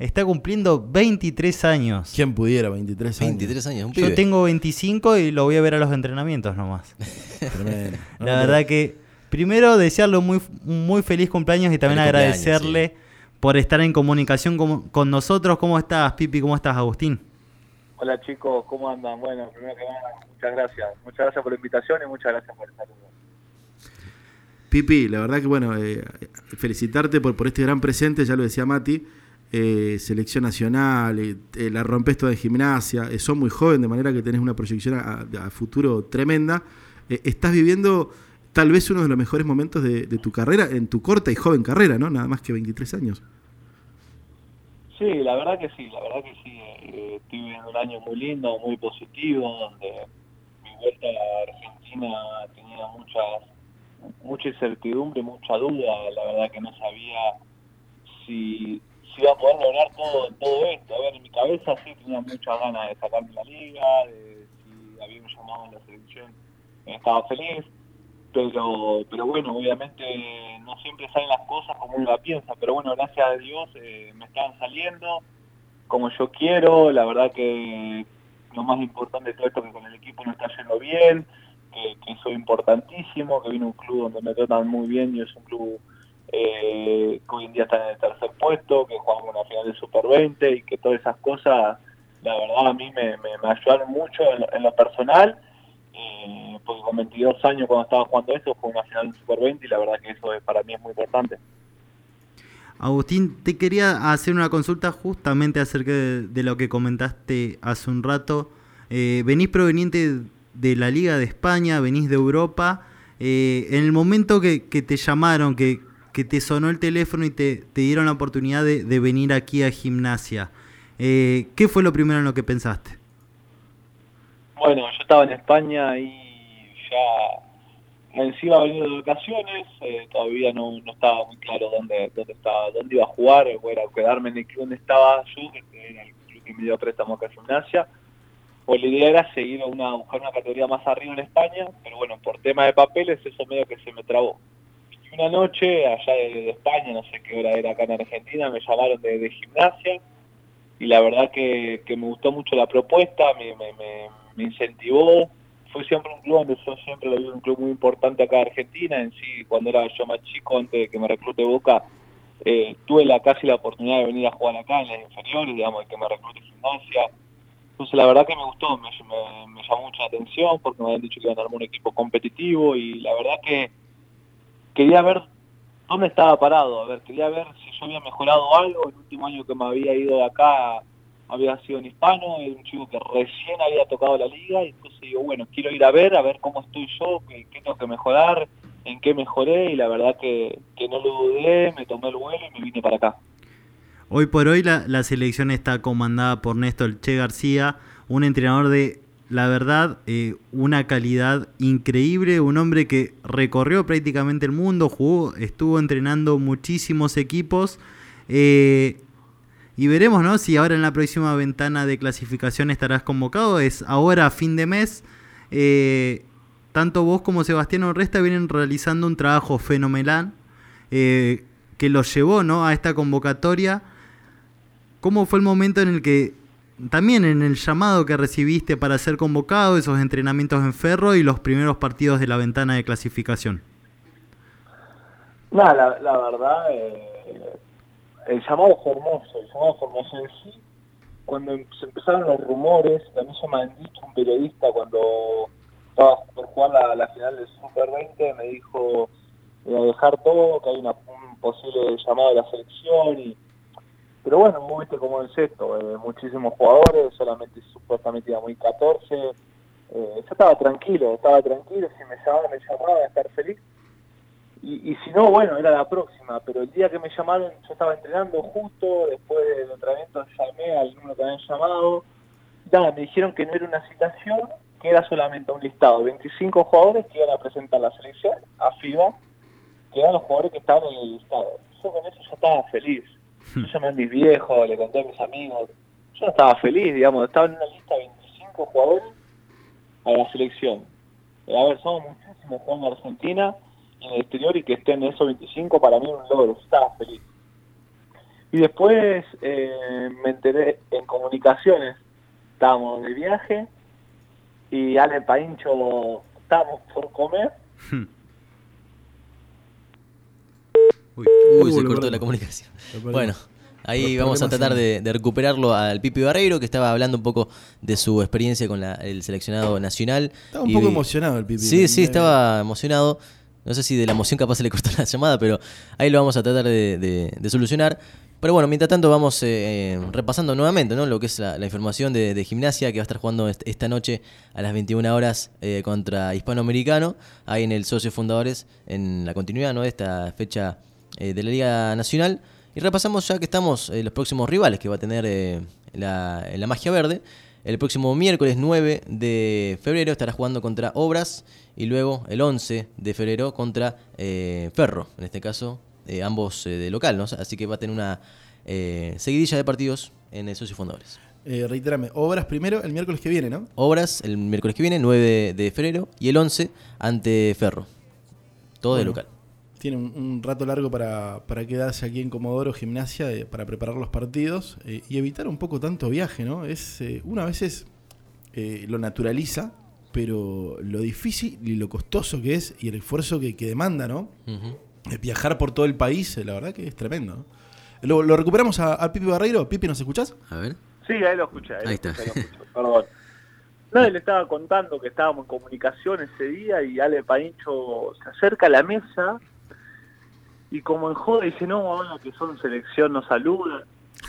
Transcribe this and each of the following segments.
está cumpliendo 23 años. ¿Quién pudiera 23 años? 23 años, un Yo pibe. tengo 25 y lo voy a ver a los entrenamientos nomás. Tremendo. La verdad que primero desearle un muy, muy feliz cumpleaños y también Feliz agradecerle por estar en comunicación con, con nosotros. ¿Cómo estás, Pipi? ¿Cómo estás, Agustín? Hola chicos, ¿cómo andan? Bueno, primero que nada, muchas gracias. Muchas gracias por la invitación y muchas gracias por el saludo. Pipi, la verdad que bueno, eh, felicitarte por, por este gran presente, ya lo decía Mati, eh, selección nacional, eh, eh, la rompes toda en gimnasia, eh, sos muy joven, de manera que tenés una proyección a, futuro tremenda. Estás viviendo tal vez uno de los mejores momentos de, de tu carrera, en tu corta y joven carrera, ¿no? Nada más que 23 años. Sí, la verdad que sí, la verdad que sí. Eh, estoy viviendo un año muy lindo, muy positivo, donde mi vuelta a Argentina tenía muchas, mucha incertidumbre, mucha duda. La verdad que no sabía si, si iba a poder lograr todo, todo esto. A ver, en mi cabeza sí tenía muchas ganas de sacarme la liga, de si había un llamado en la selección, estaba feliz. Pero, pero bueno, obviamente no siempre salen las cosas como uno la piensa, pero bueno, gracias a Dios eh, me están saliendo como yo quiero, la verdad que lo más importante de todo esto es que con el equipo no está yendo bien, que, que soy importantísimo, que vine a un club donde me tratan muy bien y es un club eh, que hoy en día está en el tercer puesto, que jugamos una final de Super 20 y que todas esas cosas, la verdad a mí me, ayudaron mucho en lo, personal eh, porque con 22 años cuando estaba jugando esto fue una final de Super 20 y la verdad que eso es, para mí es muy importante. Agustín, te quería hacer una consulta justamente acerca de, lo que comentaste hace un rato. Eh, venís proveniente de la Liga de España, venís de Europa. Eh, en el momento que te llamaron, que, que, te sonó el teléfono y te, te dieron la oportunidad de, de venir aquí a gimnasia, eh, ¿qué fue lo primero en lo que pensaste? Bueno, yo estaba en España y ya me iba a venir de vacaciones, eh, todavía no, no, estaba muy claro dónde, dónde estaba, dónde iba a jugar, era quedarme en el club donde estaba yo, que era el club que me dio préstamo acá en gimnasia, o la idea era seguir una, buscar una categoría más arriba en España, pero bueno, por tema de papeles eso medio que se me trabó. Una noche, allá de, España, no sé qué hora era acá en Argentina, me llamaron de, de gimnasia, y la verdad que, que, me gustó mucho la propuesta, me, me, me, me, incentivó. Fue siempre un club donde yo siempre lo vi un club muy importante acá en Argentina. En sí, cuando era yo más chico, antes de que me reclute Boca, eh, tuve la casi la oportunidad de venir a jugar acá en las inferiores, digamos, de que me reclute gimnasia. Entonces la verdad que me gustó, me, me, me llamó mucha atención porque me habían dicho que iban a armar un equipo competitivo y la verdad que quería ver dónde estaba parado, a ver, quería ver si yo había mejorado algo, el último año que me había ido de acá había sido en hispano, un chico que recién había tocado la liga, y entonces digo, bueno, quiero ir a ver, a ver cómo estoy yo, qué, tengo que mejorar, en qué mejoré, y la verdad que, que, no lo dudé, me tomé el vuelo y me vine para acá. Hoy por hoy la, la selección está comandada por Néstor Che García, un entrenador de la verdad, eh, una calidad increíble, un hombre que recorrió prácticamente el mundo, jugó, estuvo entrenando muchísimos equipos. Eh, y veremos, ¿no? Si ahora en la próxima ventana de clasificación estarás convocado. Es ahora fin de mes. Eh, tanto vos como Sebastián Orresta vienen realizando un trabajo fenomenal que los llevó, ¿no? A esta convocatoria. ¿Cómo fue el momento en el que también en el llamado que recibiste para ser convocado, esos entrenamientos en ferro y los primeros partidos de la ventana de clasificación? Nada, la, la, verdad, eh, el llamado fue hermoso, el llamado hermoso en sí. Cuando se empezaron los rumores, mí se me han dicho un periodista cuando estaba por jugar la, final del Super 20, me dijo a dejar todo, que hay una, un posible llamado de la selección y pero bueno, vos viste cómo es esto, eh, muchísimos jugadores, solamente supuestamente iba muy 14, eh, yo estaba tranquilo, estaba tranquilo, si me llamaban, me llamaban a estar feliz, y, y, si no, bueno, era la próxima, pero el día que me llamaron, yo estaba entrenando justo, después del entrenamiento llamé al número que habían llamado, nada, me dijeron que no era una citación, que era solamente un listado, 25 jugadores que iban a presentar la selección a FIBA, que eran los jugadores que estaban en el listado. Yo con eso ya estaba feliz yo llamé a mis viejos, le conté a mis amigos. Yo no estaba feliz, digamos, estaba en una lista de 25 jugadores a la selección. A ver, somos muchísimos jugando en Argentina en el exterior y que estén esos 25 para mí un logro, estaba feliz. Y después, eh, me enteré en comunicaciones, estábamos de viaje y Ale Paincho estábamos por comer. Uy, Uy, se cortó la comunicación. Bueno, ahí vamos a tratar de, de recuperarlo al Pipi Barreiro, que estaba hablando un poco de su experiencia con la- el seleccionado nacional. Estaba un Y- poco emocionado el Pipi. Sí, sí, estaba emocionado. No sé si de la emoción capaz se le cortó la llamada, pero ahí lo vamos a tratar de, de- de solucionar. Pero bueno, mientras tanto vamos eh, eh, repasando nuevamente ¿no? lo que es la, la información de, gimnasia que va a estar jugando est- esta noche a las 21 horas eh, contra Hispanoamericano, ahí en el Socio Fundadores, en la continuidad ¿no? de esta fecha eh, de la Liga Nacional. Y repasamos ya que estamos eh, los próximos rivales que va a tener eh, la, la Magia Verde. El próximo miércoles 9 de febrero estará jugando contra Obras y luego el 11 de febrero contra eh, Ferro, en este caso ambos de local, ¿no? Así que va a tener una seguidilla de partidos en el Socio Fundadores. Eh, reitérame, obras primero el miércoles que viene, ¿no? Obras el miércoles que viene, 9 de febrero, y el 11 ante Ferro. Todo de local. Tiene un, un rato largo para, para quedarse aquí en Comodoro Gimnasia eh, para preparar los partidos eh, y evitar un poco tanto viaje, ¿no? Es eh, una veces eh, lo naturaliza, pero lo difícil y lo costoso que es y el esfuerzo que, que demanda, ¿no? Eh, Viajar por todo el país, eh, la verdad que es tremendo. ¿no? Lo, lo recuperamos a- Pipi Barreiro. Pipi, ¿nos escuchás? A ver. Sí, ahí lo escuché. Ahí, Ahí lo está. escuché, lo escuché, Perdón. No, él estaba contando que estábamos en comunicación ese día y Ale Paincho se acerca a la mesa y como en joda dice, no, ahora que son selección nos saludan.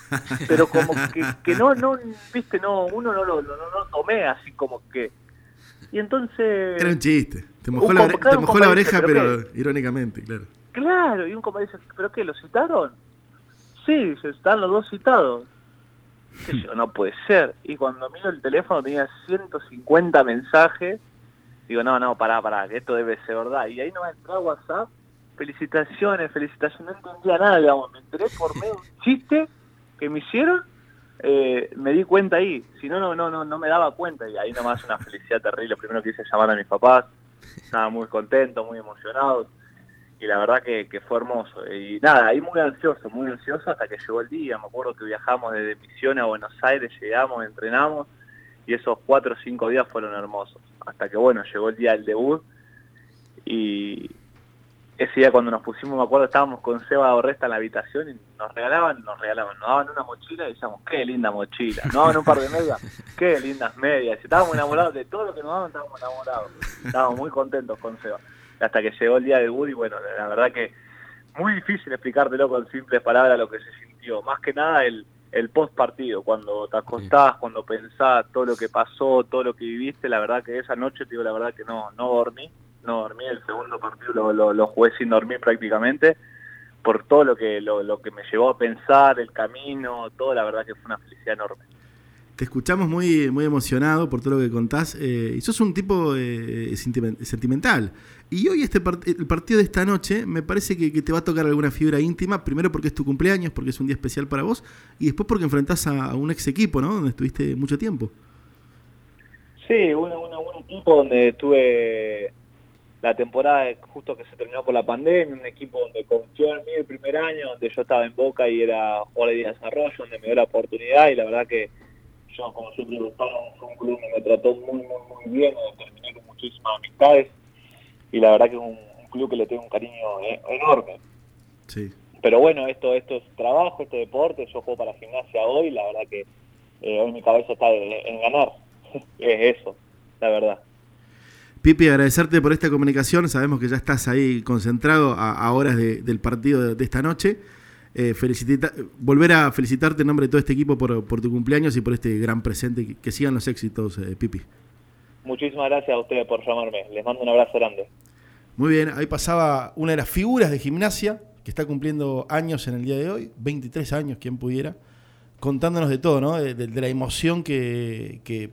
Pero como que, que no, no, viste, no, uno no lo, no, no tomé así como que... Y entonces... Era un chiste. Te mojó, la, claro, te mojó la oreja, ¿pero pero irónicamente, claro. Claro, y un compa dice, ¿pero qué, lo citaron? Sí, se están los dos citados. ¿Qué sé yo, no puede ser. Y cuando miro el teléfono tenía 150 mensajes. Digo, no, no, pará, pará, que esto debe ser verdad. Y ahí no entró a WhatsApp. Felicitaciones, felicitaciones. No entendía nada, digamos. Me enteré por medio un chiste que me hicieron. eh, me di cuenta ahí. Si no, no, no, no, no me daba cuenta. Y ahí nomás una felicidad terrible. Primero quise llamar a mis papás. Estaba muy contento, muy emocionado y la verdad que, que fue hermoso. Y nada, ahí muy ansioso, muy ansioso hasta que llegó el día. Me acuerdo que viajamos desde Misiones a Buenos Aires, llegamos, entrenamos y esos cuatro o cinco días fueron hermosos. Hasta que bueno, llegó el día del debut y ese día cuando nos pusimos, me acuerdo, estábamos con Seba Orresta en la habitación y nos regalaban, nos regalaban, nos daban una mochila y decíamos, qué linda mochila, nos daban un par de medias, qué lindas medias. Y estábamos enamorados de todo lo que nos daban, estábamos enamorados. Estábamos muy contentos con Seba. Hasta que llegó el día del debut y bueno, la verdad que muy difícil explicártelo con simples palabras lo que se sintió. Más que nada el, el post partido, cuando te acostás, cuando pensás todo lo que pasó, todo lo que viviste, la verdad que esa noche, te digo la verdad que no, no dormí, no dormí, el segundo partido lo, lo, lo jugué sin dormir prácticamente, por todo lo que, lo, lo que me llevó a pensar, el camino, todo, la verdad que fue una felicidad enorme. Te escuchamos muy, muy emocionado por todo lo que contás. eh, y sos un tipo eh, sentimen- sentimental. Y hoy este part- el partido de esta noche me parece que, que te va a tocar alguna fibra íntima. Primero porque es tu cumpleaños, porque es un día especial para vos. Y después porque enfrentás a, a un ex equipo, ¿no? Donde estuviste mucho tiempo. Sí, un, un, un equipo donde tuve la temporada justo que se terminó por la pandemia, un equipo donde confió en mí el primer año, donde yo estaba en Boca y era jugador de desarrollo, donde me dio la oportunidad y la verdad que yo como siempre gustaba, fue un club que me trató muy, muy, muy bien, donde terminé con muchísimas amistades y la verdad que es un, un club que le tengo un cariño eh, enorme. Sí. Pero bueno, esto esto es trabajo, esto es deporte, yo juego para gimnasia hoy, la verdad que eh, hoy mi cabeza está en, en ganar, es eso, la verdad. Pipi, agradecerte por esta comunicación. Sabemos que ya estás ahí concentrado a, a horas de- del partido de, de esta noche. Eh, felicita- volver a felicitarte en nombre de todo este equipo por, por tu cumpleaños y por este gran presente. Que, que sigan los éxitos, eh, Pipi. Muchísimas gracias a ustedes por llamarme. Les mando un abrazo grande. Muy bien, ahí pasaba una de las figuras de gimnasia que está cumpliendo años en el día de hoy, 23 años, quien pudiera, contándonos de todo, ¿no? De, de- de la emoción que, que